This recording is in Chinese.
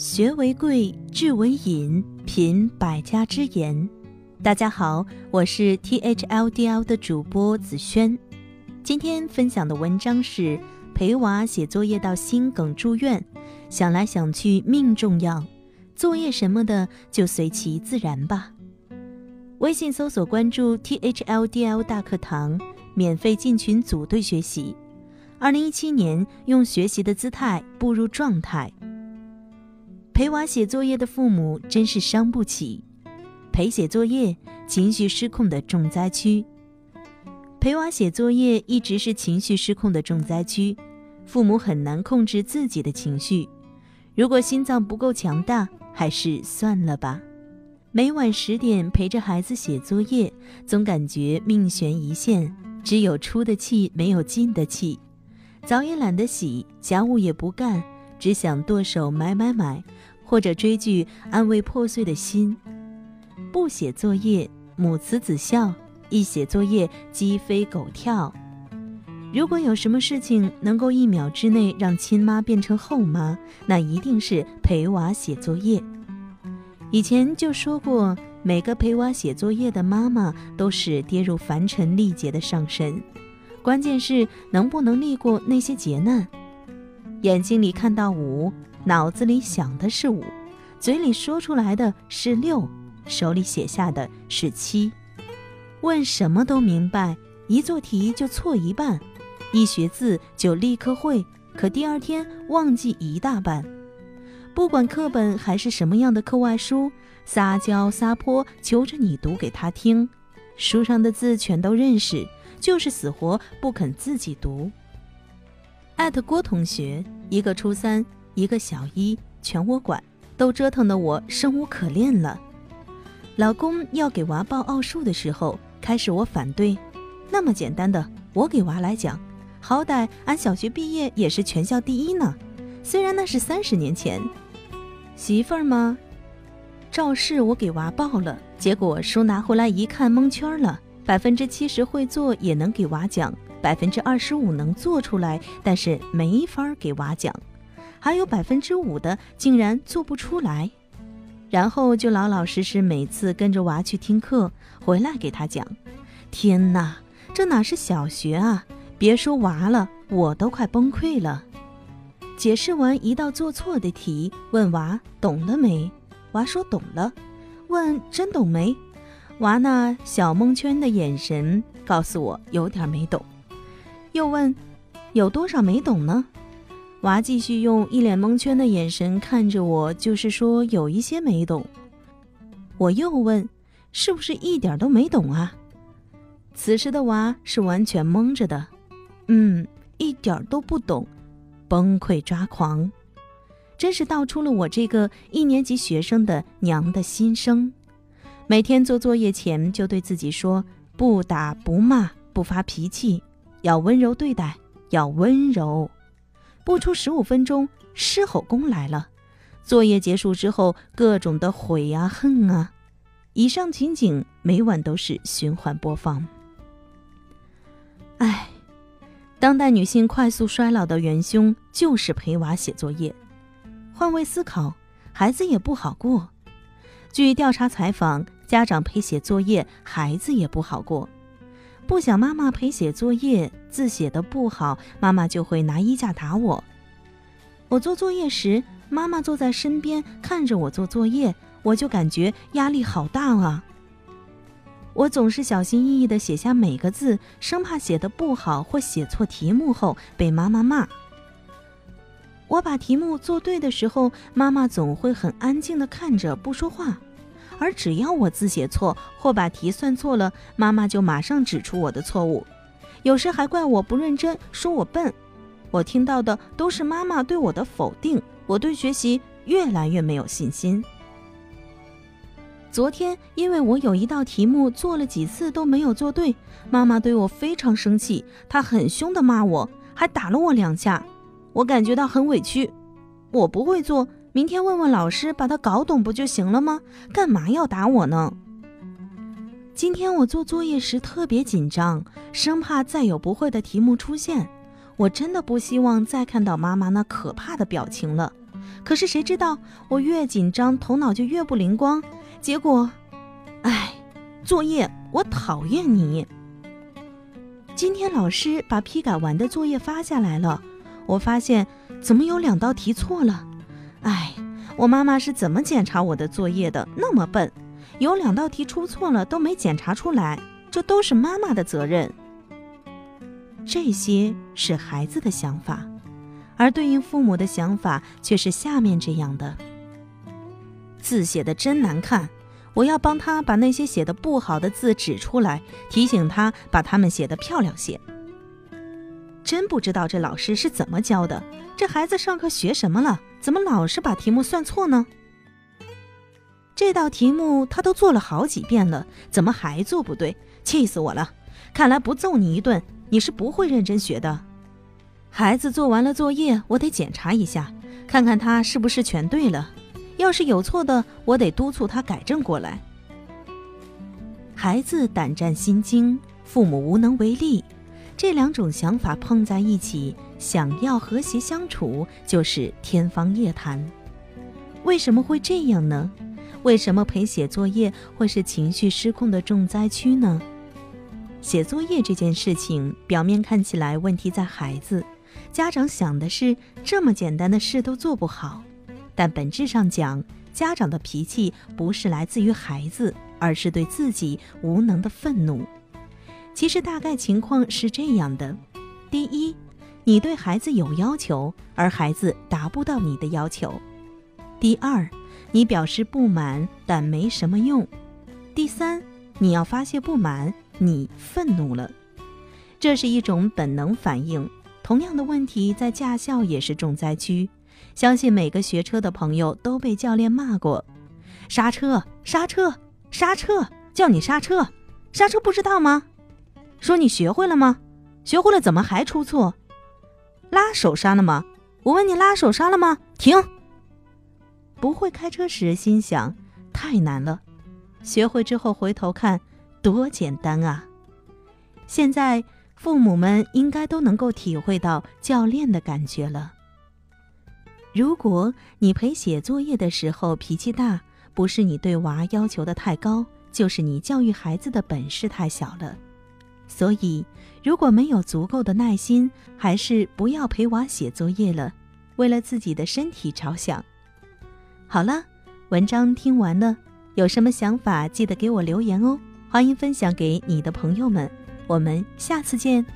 学为贵，智为引，品百家之言。大家好，我是 THLDL 的主播子轩。今天分享的文章是陪娃写作业到心梗住院，想来想去命重要，作业什么的就随其自然吧。微信搜索关注 THLDL 大课堂，免费进群组队学习。二零一七年，用学习的姿态步入状态。陪娃写作业的父母真是伤不起，陪写作业，情绪失控的重灾区。陪娃写作业一直是情绪失控的重灾区，父母很难控制自己的情绪。如果心脏不够强大，还是算了吧。每晚十点陪着孩子写作业，总感觉命悬一线，只有出的气，没有进的气。澡也懒得洗，家务也不干，只想剁手买买买。或者追剧安慰破碎的心，不写作业母慈子孝，一写作业鸡飞狗跳。如果有什么事情能够一秒之内让亲妈变成后妈，那一定是陪娃写作业。以前就说过，每个陪娃写作业的妈妈都是跌入凡尘历劫的上神，关键是能不能历过那些劫难。眼睛里看到五。脑子里想的是五，嘴里说出来的是六，手里写下的是七。问什么都明白，一做题就错一半，一学字就立刻会，可第二天忘记一大半。不管课本还是什么样的课外书，撒娇撒泼求着你读给他听，书上的字全都认识，就是死活不肯自己读。艾特郭同学，一个初三。一个小一全我管，都折腾得我生无可恋了。老公要给娃报奥数的时候，开始我反对，那么简单的我给娃来讲，好歹俺小学毕业也是全校第一呢。虽然那是三十年前，媳妇儿吗？赵氏我给娃报了，结果书拿回来一看蒙圈了，百分之七十会做也能给娃讲，百分之二十五能做出来，但是没法给娃讲。还有百分之五的竟然做不出来，然后就老老实实每次跟着娃去听课，回来给他讲。天哪，这哪是小学啊！别说娃了，我都快崩溃了。解释完一道做错的题，问娃懂了没？娃说懂了。问真懂没？娃那小蒙圈的眼神告诉我有点没懂。又问有多少没懂呢？娃继续用一脸蒙圈的眼神看着我，就是说有一些没懂。我又问，是不是一点都没懂啊？此时的娃是完全懵着的，嗯，一点都不懂，崩溃抓狂，真是道出了我这个一年级学生的娘的心声。每天做作业前就对自己说：不打不骂不发脾气，要温柔对待，要温柔。不出十五分钟，狮吼功来了。作业结束之后，各种的悔啊恨啊，以上情景每晚都是循环播放。唉，当代女性快速衰老的元凶就是陪娃写作业。换位思考，孩子也不好过。据调查采访，家长陪写作业，孩子也不好过。不想妈妈陪写作业，字写的不好，妈妈就会拿衣架打我。我做作业时，妈妈坐在身边看着我做作业，我就感觉压力好大啊。我总是小心翼翼地写下每个字，生怕写的不好或写错题目后被妈妈骂。我把题目做对的时候，妈妈总会很安静地看着不说话。而只要我字写错或把题算错了，妈妈就马上指出我的错误，有时还怪我不认真，说我笨。我听到的都是妈妈对我的否定，我对学习越来越没有信心。昨天因为我有一道题目做了几次都没有做对，妈妈对我非常生气，她很凶的骂我，还打了我两下，我感觉到很委屈。我不会做。明天问问老师，把它搞懂不就行了吗？干嘛要打我呢？今天我做作业时特别紧张，生怕再有不会的题目出现。我真的不希望再看到妈妈那可怕的表情了。可是谁知道我越紧张，头脑就越不灵光，结果，哎，作业我讨厌你。今天老师把批改完的作业发下来了，我发现怎么有两道题错了，哎，我妈妈是怎么检查我的作业的？那么笨，有两道题出错了都没检查出来，这都是妈妈的责任。这些是孩子的想法。而对应父母的想法却是下面这样的：字写的真难看，我要帮他把那些写的不好的字指出来，提醒他把他们写得漂亮些。真不知道这老师是怎么教的，这孩子上课学什么了？怎么老是把题目算错呢？这道题目他都做了好几遍了，怎么还做不对？气死我了！看来不揍你一顿，你是不会认真学的。孩子做完了作业，我得检查一下，看看他是不是全对了。要是有错的，我得督促他改正过来。孩子胆战心惊，父母无能为力，这两种想法碰在一起，想要和谐相处就是天方夜谭。为什么会这样呢？为什么陪写作业会是情绪失控的重灾区呢？写作业这件事情，表面看起来问题在孩子。家长想的是这么简单的事都做不好，但本质上讲，家长的脾气不是来自于孩子，而是对自己无能的愤怒。其实大概情况是这样的：第一，你对孩子有要求，而孩子达不到你的要求；第二，你表示不满，但没什么用；第三，你要发泄不满，你愤怒了，这是一种本能反应。同样的问题在驾校也是重灾区，相信每个学车的朋友都被教练骂过：“刹车，刹车，刹车，叫你刹车，刹车不知道吗？说你学会了吗？学会了怎么还出错？拉手刹了吗？我问你拉手刹了吗？停！不会开车时心想太难了，学会之后回头看多简单啊！现在。父母们应该都能够体会到教练的感觉了。如果你陪写作业的时候脾气大，不是你对娃要求的太高，就是你教育孩子的本事太小了。所以，如果没有足够的耐心，还是不要陪娃写作业了，为了自己的身体着想。好了，文章听完了，有什么想法记得给我留言哦，欢迎分享给你的朋友们。我们下次见。